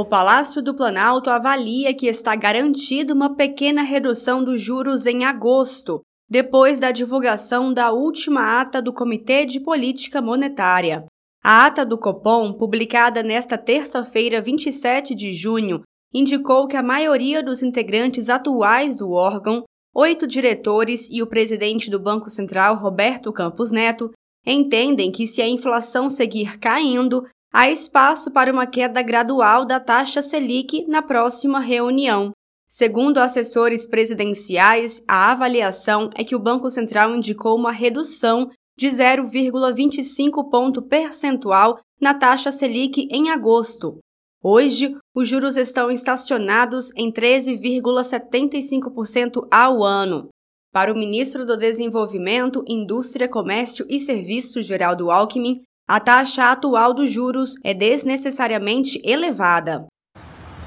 O Palácio do Planalto avalia que está garantida uma pequena redução dos juros em agosto, depois da divulgação da última ata do Comitê de Política Monetária. A ata do Copom, publicada nesta terça-feira, 27 de junho, indicou que a maioria dos integrantes atuais do órgão, oito diretores e o presidente do Banco Central, Roberto Campos Neto, entendem que se a inflação seguir caindo, há espaço para uma queda gradual da taxa Selic na próxima reunião. Segundo assessores presidenciais, a avaliação é que o Banco Central indicou uma redução de 0,25 ponto percentual na taxa Selic em agosto. Hoje, os juros estão estacionados em 13,75% ao ano. Para o ministro do Desenvolvimento, Indústria, Comércio e Serviços, Geraldo Alckmin, a taxa atual dos juros é desnecessariamente elevada.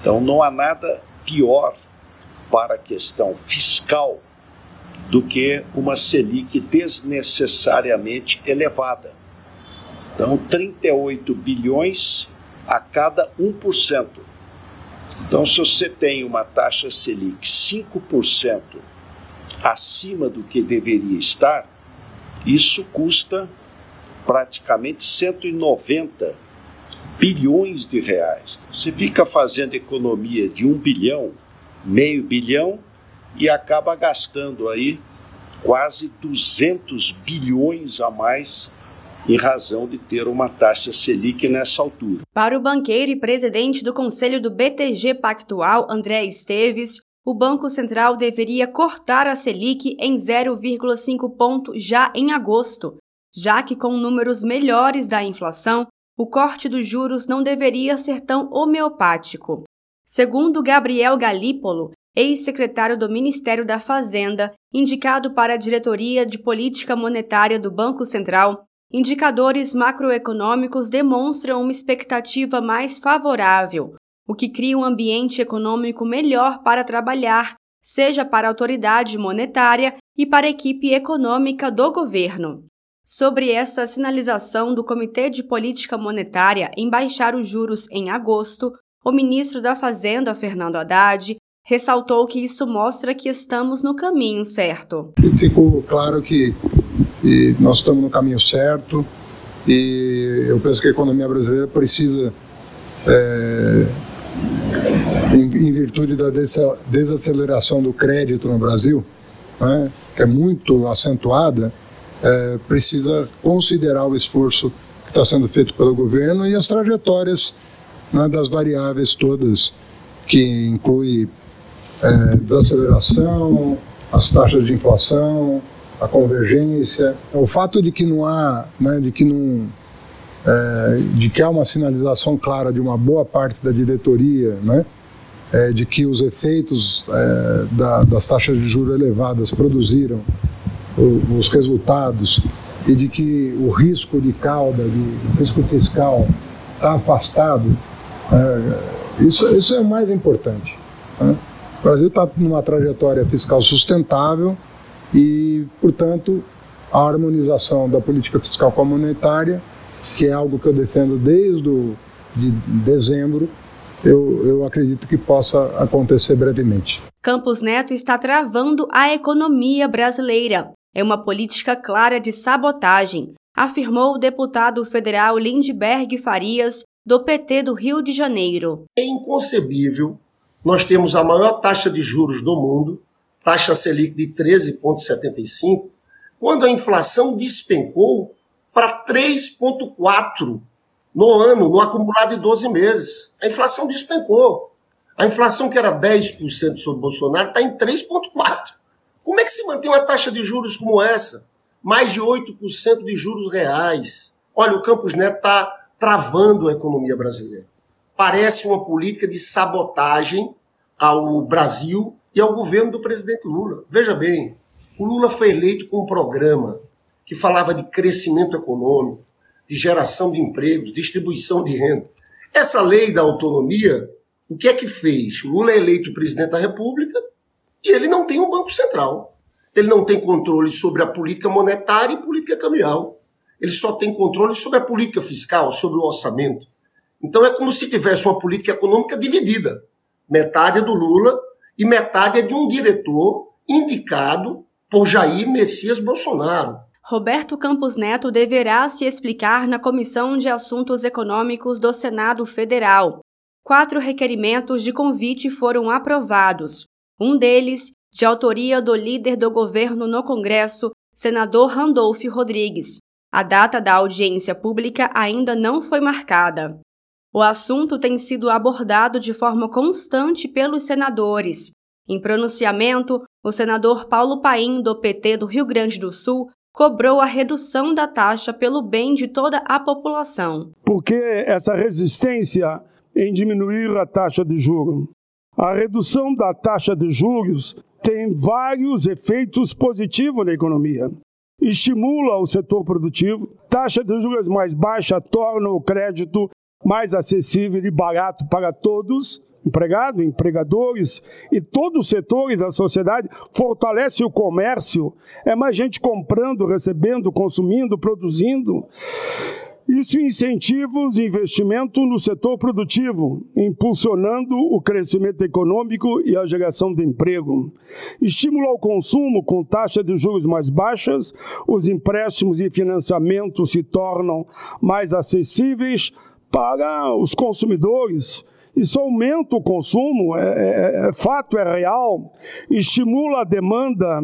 Então, não há nada pior para a questão fiscal do que uma Selic desnecessariamente elevada. Então, 38 bilhões a cada 1%. Então, se você tem uma taxa Selic 5% acima do que deveria estar, isso custa praticamente 190 bilhões de reais. Você fica fazendo economia de um bilhão meio bilhão e acaba gastando aí quase 200 bilhões a mais em razão de ter uma taxa Selic nessa altura. Para o banqueiro e presidente do Conselho do BTG Pactual, André Esteves, o Banco Central deveria cortar a Selic em 0,5 ponto já em agosto, já que com números melhores da inflação, o corte dos juros não deveria ser tão homeopático. Segundo Gabriel Galípolo, ex-secretário do Ministério da Fazenda, indicado para a diretoria de política monetária do Banco Central, indicadores macroeconômicos demonstram uma expectativa mais favorável, o que cria um ambiente econômico melhor para trabalhar, seja para a autoridade monetária e para a equipe econômica do governo. Sobre essa sinalização do Comitê de Política Monetária em baixar os juros em agosto, o ministro da Fazenda, Fernando Haddad, ressaltou que isso mostra que estamos no caminho certo. Ficou claro que nós estamos no caminho certo e eu penso que a economia brasileira precisa, é, em, virtude da desaceleração do crédito no Brasil, né, que é muito acentuada, é, precisa considerar o esforço que está sendo feito pelo governo e as trajetórias né, das variáveis todas, que inclui é, desaceleração, as taxas de inflação, a convergência, o fato de que não há, né, de que não, é, de que há uma sinalização clara de uma boa parte da diretoria, né, é, de que os efeitos é, da, das taxas de juros elevadas produziram os resultados e de que o risco de cauda, de, o risco fiscal está afastado, é, isso, isso é o mais importante. Né? O Brasil está numa trajetória fiscal sustentável e, portanto, a harmonização da política fiscal com a monetária, que é algo que eu defendo desde o, de dezembro, eu, eu acredito que possa acontecer brevemente. Campos Neto está travando a economia brasileira. É uma política clara de sabotagem, afirmou o deputado federal Lindbergh Farias do PT do Rio de Janeiro. É inconcebível nós temos a maior taxa de juros do mundo, taxa Selic de 13,75, quando a inflação despencou para 3,4 no ano, no acumulado de 12 meses. A inflação despencou. A inflação que era 10% sobre Bolsonaro está em 3,4%. Como é que se mantém uma taxa de juros como essa? Mais de 8% de juros reais. Olha, o Campos Neto está travando a economia brasileira. Parece uma política de sabotagem ao Brasil e ao governo do presidente Lula. Veja bem, o Lula foi eleito com um programa que falava de crescimento econômico, de geração de empregos, distribuição de renda. Essa lei da autonomia, o que é que fez? Lula é eleito presidente da República e ele não tem um Banco Central. Ele não tem controle sobre a política monetária e política cambial. Ele só tem controle sobre a política fiscal, sobre o orçamento. Então é como se tivesse uma política econômica dividida. Metade é do Lula e metade é de um diretor indicado por Jair Messias Bolsonaro. Roberto Campos Neto deverá se explicar na Comissão de Assuntos Econômicos do Senado Federal. Quatro requerimentos de convite foram aprovados. Um deles, de autoria do líder do governo no Congresso, senador Randolph Rodrigues. A data da audiência pública ainda não foi marcada. O assunto tem sido abordado de forma constante pelos senadores. Em pronunciamento, o senador Paulo Paim, do PT do Rio Grande do Sul, cobrou a redução da taxa pelo bem de toda a população. Porque essa resistência em diminuir a taxa de juros? A redução da taxa de juros tem vários efeitos positivos na economia. Estimula o setor produtivo, taxa de juros mais baixa torna o crédito mais acessível e barato para todos, empregado, empregadores e todos os setores da sociedade, fortalece o comércio, é mais gente comprando, recebendo, consumindo, produzindo. Isso incentiva os investimentos no setor produtivo, impulsionando o crescimento econômico e a geração de emprego. Estimula o consumo com taxas de juros mais baixas, os empréstimos e financiamentos se tornam mais acessíveis para os consumidores. Isso aumenta o consumo, é, é, é fato, é real, estimula a demanda,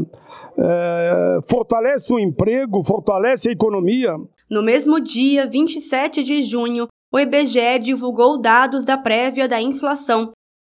é, fortalece o emprego, fortalece a economia. No mesmo dia, 27 de junho, o IBGE divulgou dados da prévia da inflação.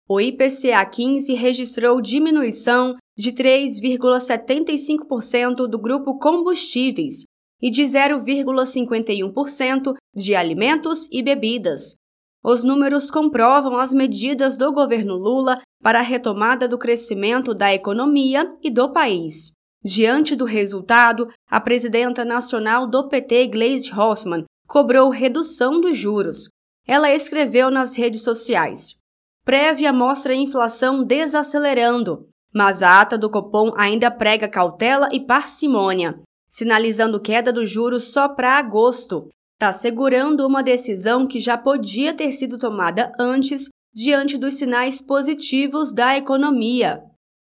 O IPCA 15 registrou diminuição de 3,75% do grupo combustíveis e de 0,51% de alimentos e bebidas. Os números comprovam as medidas do governo Lula para a retomada do crescimento da economia e do país. Diante do resultado, a presidenta nacional do PT, Gleisi Hoffmann, cobrou redução dos juros. Ela escreveu nas redes sociais: Prévia mostra a inflação desacelerando, mas a ata do Copom ainda prega cautela e parcimônia sinalizando queda dos juros só para agosto. Está segurando uma decisão que já podia ter sido tomada antes, diante dos sinais positivos da economia.